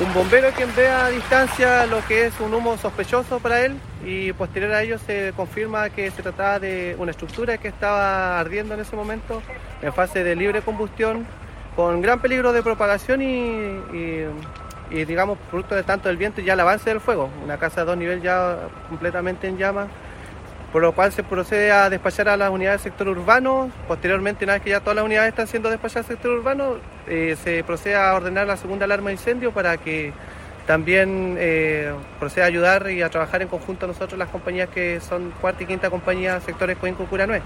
un bombero quien ve a distancia lo que es un humo sospechoso para él y posterior a ello se confirma que se trataba de una estructura que estaba ardiendo en ese momento en fase de libre combustión con gran peligro de propagación y, digamos producto de tanto el viento y ya el avance del fuego. Una casa de dos niveles ya completamente en llamas por lo cual se procede a despachar a las unidades del sector urbano. Posteriormente, una vez que ya todas las unidades están siendo despachadas al sector urbano, eh, se procede a ordenar la segunda alarma de incendio para que también eh, proceda a ayudar y a trabajar en conjunto nosotros las compañías que son cuarta y quinta compañía sectores Coinco Curanué.